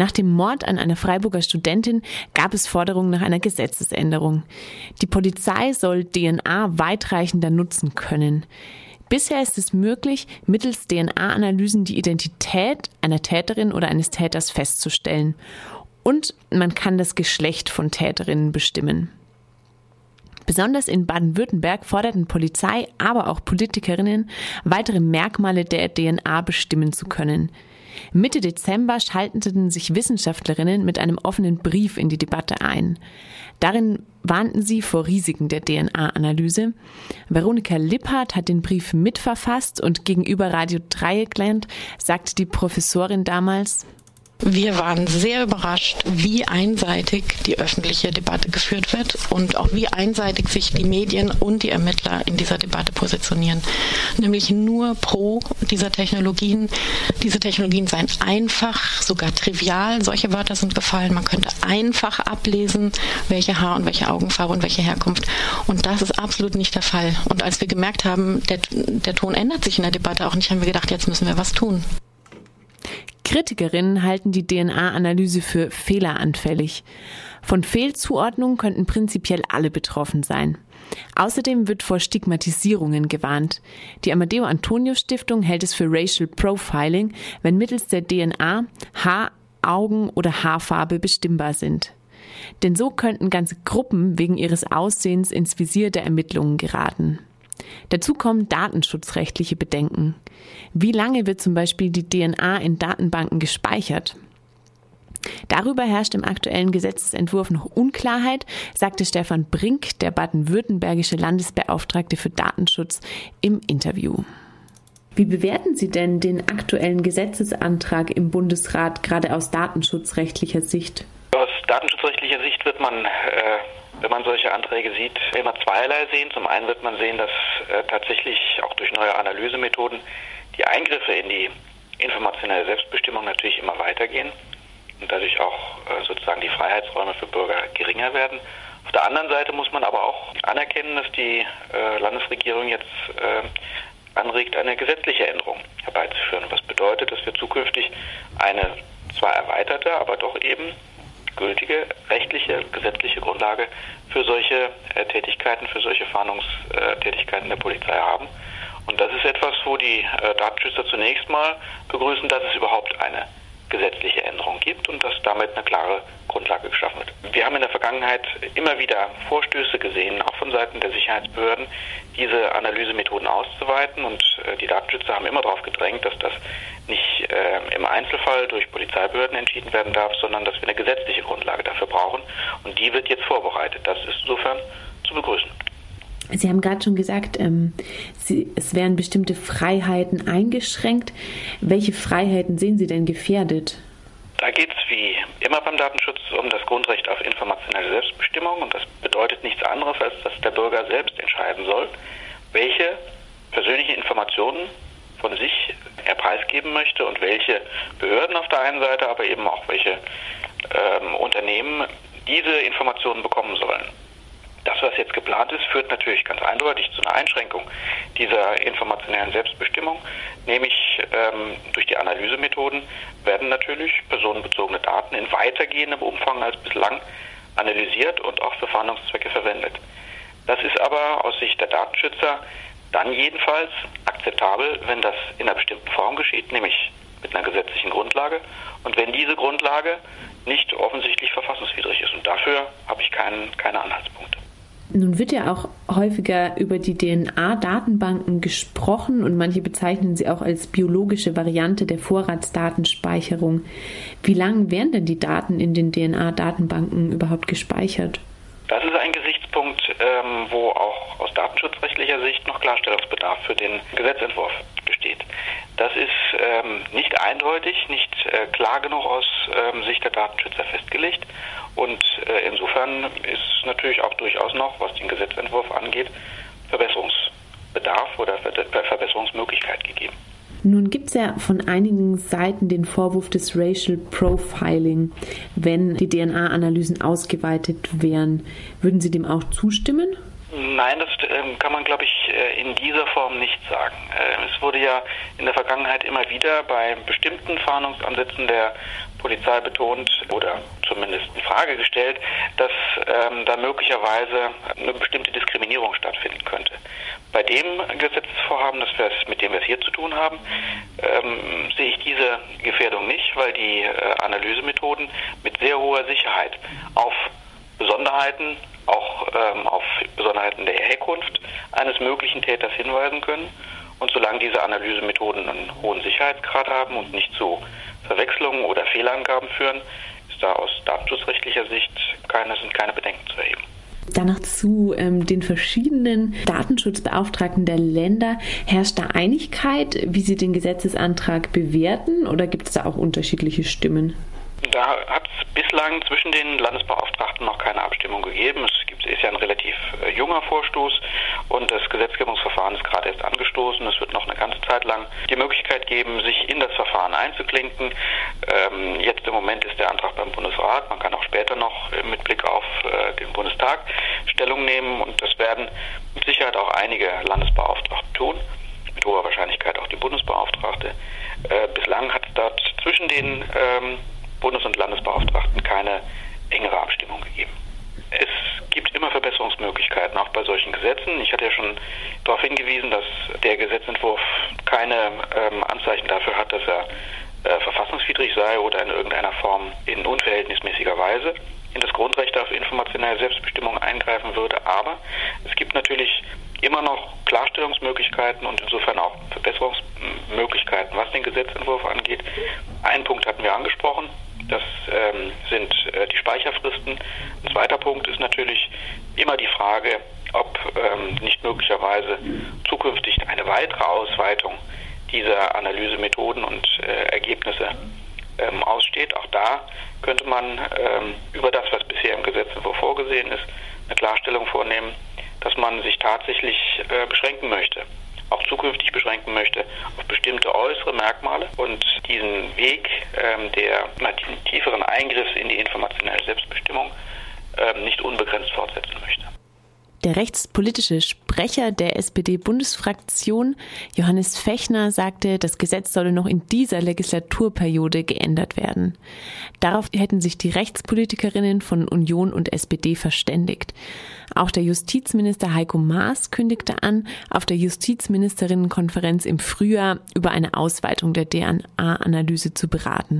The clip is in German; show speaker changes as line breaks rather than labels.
Nach dem Mord an einer Freiburger Studentin gab es Forderungen nach einer Gesetzesänderung. Die Polizei soll DNA weitreichender nutzen können. Bisher ist es möglich, mittels DNA-Analysen die Identität einer Täterin oder eines Täters festzustellen. Und man kann das Geschlecht von Täterinnen bestimmen. Besonders in Baden-Württemberg forderten Polizei, aber auch Politikerinnen, weitere Merkmale der DNA bestimmen zu können. Mitte Dezember schalteten sich Wissenschaftlerinnen mit einem offenen Brief in die Debatte ein. Darin warnten sie vor Risiken der DNA-Analyse. Veronika Lippert hat den Brief mitverfasst und gegenüber Radio Dreieckland sagte die Professorin damals,
wir waren sehr überrascht, wie einseitig die öffentliche Debatte geführt wird und auch wie einseitig sich die Medien und die Ermittler in dieser Debatte positionieren. Nämlich nur pro dieser Technologien. Diese Technologien seien einfach, sogar trivial. Solche Wörter sind gefallen. Man könnte einfach ablesen, welche Haar- und welche Augenfarbe und welche Herkunft. Und das ist absolut nicht der Fall. Und als wir gemerkt haben, der, der Ton ändert sich in der Debatte auch nicht, haben wir gedacht, jetzt müssen wir was tun.
Kritikerinnen halten die DNA-Analyse für fehleranfällig. Von Fehlzuordnung könnten prinzipiell alle betroffen sein. Außerdem wird vor Stigmatisierungen gewarnt. Die Amadeo Antonio Stiftung hält es für Racial Profiling, wenn mittels der DNA Haar, Augen oder Haarfarbe bestimmbar sind. Denn so könnten ganze Gruppen wegen ihres Aussehens ins Visier der Ermittlungen geraten. Dazu kommen datenschutzrechtliche Bedenken. Wie lange wird zum Beispiel die DNA in Datenbanken gespeichert? Darüber herrscht im aktuellen Gesetzesentwurf noch Unklarheit, sagte Stefan Brink, der baden-württembergische Landesbeauftragte für Datenschutz, im Interview. Wie bewerten Sie denn den aktuellen Gesetzesantrag im Bundesrat gerade aus datenschutzrechtlicher Sicht?
Aus datenschutzrechtlicher Sicht wird man äh, wenn man solche Anträge sieht, immer zweierlei sehen. Zum einen wird man sehen, dass äh, tatsächlich auch durch neue Analysemethoden die Eingriffe in die informationelle Selbstbestimmung natürlich immer weitergehen und dadurch auch äh, sozusagen die Freiheitsräume für Bürger geringer werden. Auf der anderen Seite muss man aber auch anerkennen, dass die äh, Landesregierung jetzt äh, anregt, eine gesetzliche Änderung herbeizuführen. Was bedeutet, dass wir zukünftig eine zwar erweiterte, aber doch eben gültige rechtliche, gesetzliche Grundlage für solche äh, Tätigkeiten, für solche Fahndungstätigkeiten der Polizei haben. Und das ist etwas, wo die äh, Datenschützer zunächst mal begrüßen, dass es überhaupt eine gesetzliche Änderung gibt und dass damit eine klare Grundlage geschaffen wird. Wir haben in der Vergangenheit immer wieder Vorstöße gesehen, auch von Seiten der Sicherheitsbehörden, diese Analysemethoden auszuweiten und äh, die Datenschützer haben immer darauf gedrängt, dass das nicht äh, im Einzelfall durch Polizeibehörden entschieden werden darf, sondern dass wir eine gesetzliche Grundlage dafür brauchen und die wird jetzt vorbereitet. Das ist insofern zu begrüßen.
Sie haben gerade schon gesagt, ähm, Sie, es werden bestimmte Freiheiten eingeschränkt. Welche Freiheiten sehen Sie denn gefährdet?
Da geht es wie immer beim Datenschutz um das Grundrecht auf informationelle Selbstbestimmung und das bedeutet nichts anderes, als dass der Bürger selbst entscheiden soll, welche persönlichen Informationen von sich er preisgeben möchte und welche Behörden auf der einen Seite, aber eben auch welche ähm, Unternehmen diese Informationen bekommen sollen. Das, was jetzt geplant ist, führt natürlich ganz eindeutig zu einer Einschränkung dieser informationellen Selbstbestimmung, nämlich ähm, durch die Analysemethoden werden natürlich personenbezogene Daten in weitergehendem Umfang als bislang analysiert und auch für Fahndungszwecke verwendet. Das ist aber aus Sicht der Datenschützer dann jedenfalls akzeptabel, wenn das in einer bestimmten Form geschieht, nämlich mit einer gesetzlichen Grundlage und wenn diese Grundlage nicht offensichtlich verfassungswidrig ist. Und dafür habe ich keinen, keine Anhaltspunkte.
Nun wird ja auch häufiger über die DNA-Datenbanken gesprochen und manche bezeichnen sie auch als biologische Variante der Vorratsdatenspeicherung. Wie lange werden denn die Daten in den DNA-Datenbanken überhaupt gespeichert?
Das ist ein Gesichtspunkt, ähm, wo auch aus datenschutzrechtlicher Sicht noch Klarstellungsbedarf für den Gesetzentwurf besteht. Das ist ähm, nicht eindeutig, nicht äh, klar genug aus ähm, Sicht der Datenschützer festgelegt. Und äh, insofern ist natürlich auch durchaus noch, was den Gesetzentwurf angeht, Verbesserungsbedarf oder Ver Verbesserungsmöglichkeit gegeben.
Nun gibt es ja von einigen Seiten den Vorwurf des Racial Profiling, wenn die DNA-Analysen ausgeweitet wären. Würden Sie dem auch zustimmen?
Nein, das ähm, kann man, glaube ich, äh, in dieser Form nicht sagen. Äh, es wurde ja in der Vergangenheit immer wieder bei bestimmten Fahndungsansätzen der Polizei betont oder zumindest in Frage gestellt, dass ähm, da möglicherweise eine bestimmte Diskriminierung stattfinden könnte. Bei dem Gesetzesvorhaben, das wir, mit dem wir es hier zu tun haben, ähm, sehe ich diese Gefährdung nicht, weil die äh, Analysemethoden mit sehr hoher Sicherheit auf Besonderheiten, ähm, auf Besonderheiten der Herkunft eines möglichen Täters hinweisen können. Und solange diese Analysemethoden einen hohen Sicherheitsgrad haben und nicht zu Verwechslungen oder Fehlangaben führen, ist da aus datenschutzrechtlicher Sicht keine, sind keine Bedenken zu erheben.
Danach zu ähm, den verschiedenen Datenschutzbeauftragten der Länder. Herrscht da Einigkeit, wie Sie den Gesetzesantrag bewerten oder gibt es da auch unterschiedliche Stimmen?
Da hat es bislang zwischen den Landesbeauftragten noch keine Abstimmung gegeben. Es gibt, ist ja ein relativ äh, junger Vorstoß und das Gesetzgebungsverfahren ist gerade erst angestoßen. Es wird noch eine ganze Zeit lang die Möglichkeit geben, sich in das Verfahren einzuklinken. Ähm, jetzt im Moment ist der Antrag beim Bundesrat. Man kann auch später noch mit Blick auf äh, den Bundestag Stellung nehmen und das werden mit Sicherheit auch einige Landesbeauftragte tun. Mit hoher Wahrscheinlichkeit auch die Bundesbeauftragte. Äh, bislang hat es dort zwischen den ähm, Bundes- und Landesbeauftragten keine engere Abstimmung gegeben. Es gibt immer Verbesserungsmöglichkeiten, auch bei solchen Gesetzen. Ich hatte ja schon darauf hingewiesen, dass der Gesetzentwurf keine ähm, Anzeichen dafür hat, dass er äh, verfassungswidrig sei oder in irgendeiner Form in unverhältnismäßiger Weise in das Grundrecht auf informationelle Selbstbestimmung eingreifen würde. Aber es gibt natürlich immer noch Klarstellungsmöglichkeiten und insofern auch Verbesserungsmöglichkeiten, was den Gesetzentwurf angeht. Einen Punkt hatten wir angesprochen, das ähm, sind äh, die Speicherfristen. Ein zweiter Punkt ist natürlich immer die Frage, ob ähm, nicht möglicherweise zukünftig eine weitere Ausweitung dieser Analysemethoden und äh, Ergebnisse ähm, aussteht. Auch da könnte man ähm, über das, was bisher im Gesetzentwurf vorgesehen ist, eine Klarstellung vornehmen, dass man sich tatsächlich äh, beschränken möchte auch zukünftig beschränken möchte auf bestimmte äußere Merkmale und diesen Weg ähm, der tieferen Eingriffs in die informationelle Selbstbestimmung ähm, nicht unbegrenzt fortsetzen möchte.
Der rechtspolitische Sprecher der SPD-Bundesfraktion, Johannes Fechner, sagte, das Gesetz solle noch in dieser Legislaturperiode geändert werden. Darauf hätten sich die Rechtspolitikerinnen von Union und SPD verständigt. Auch der Justizminister Heiko Maas kündigte an, auf der Justizministerinnenkonferenz im Frühjahr über eine Ausweitung der DNA-Analyse zu beraten.